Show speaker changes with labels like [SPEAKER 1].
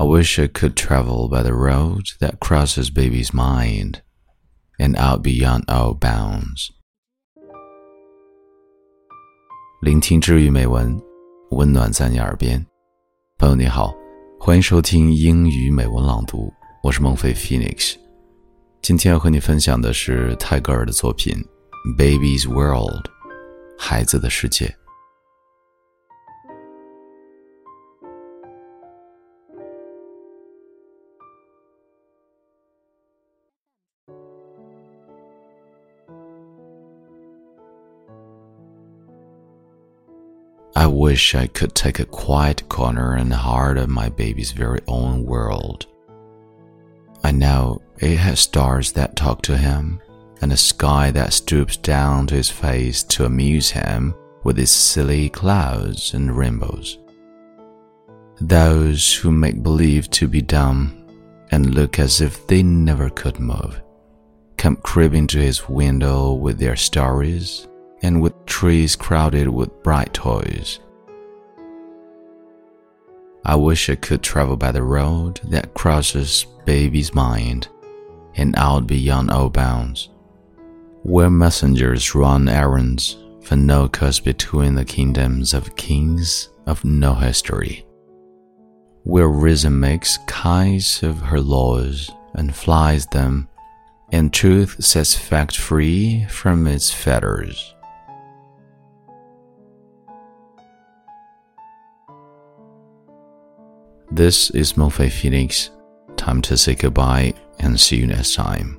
[SPEAKER 1] I wish I could travel by the road that crosses baby's mind and out beyond all bounds. 聆听治愈美文，温暖在你耳边。朋友你好，欢迎收听英语美文朗读，我是孟非 Phoenix。今天要和你分享的是泰戈尔的作品《Baby's World》，孩子的世界。I wish I could take a quiet corner in the heart of my baby's very own world. I know it has stars that talk to him, and a sky that stoops down to his face to amuse him with its silly clouds and rainbows. Those who make believe to be dumb and look as if they never could move come creeping to his window with their stories and with trees crowded with bright toys. I wish I could travel by the road that crosses baby's mind and out beyond all bounds, where messengers run errands for no cause between the kingdoms of kings of no history, where reason makes kites of her laws and flies them, and truth sets fact free from its fetters. This is Mofei Phoenix. Time to say goodbye and see you next time.